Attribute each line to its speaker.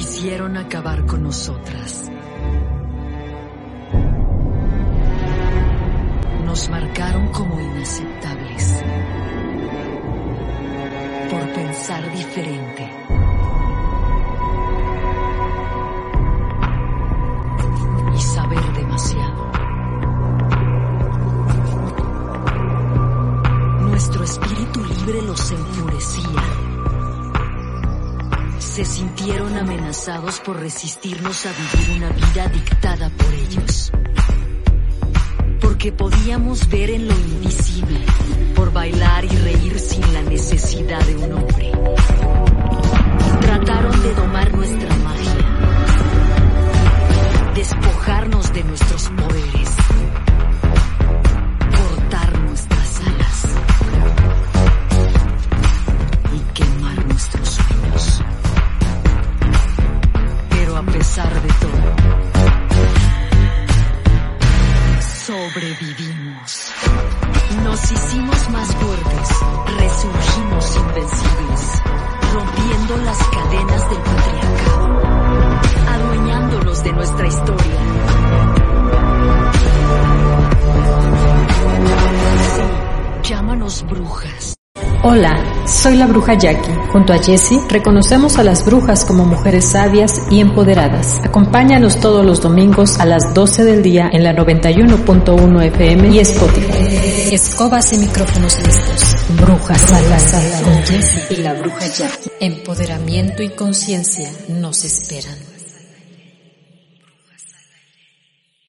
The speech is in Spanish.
Speaker 1: Quisieron acabar con nosotras. Nos marcaron como inaceptables por pensar diferente. Y saber demasiado. Nuestro espíritu libre los enfurecía. Se sintieron amenazados por resistirnos a vivir una vida dictada por ellos. Porque podíamos ver en lo invisible, por bailar y reír sin la necesidad de un de todo, sobrevivimos. Nos hicimos más fuertes, resurgimos invencibles, rompiendo las cadenas del patriarcado, adueñándonos de nuestra historia. Sí, llámanos brujas.
Speaker 2: Hola, soy la bruja Jackie. Junto a Jessie reconocemos a las brujas como mujeres sabias y empoderadas. Acompáñanos todos los domingos a las 12 del día en la 91.1 FM y Spotify. Escobas y micrófonos listos. Brujas a la sala con Jessie y la bruja Jackie. Empoderamiento y conciencia nos esperan.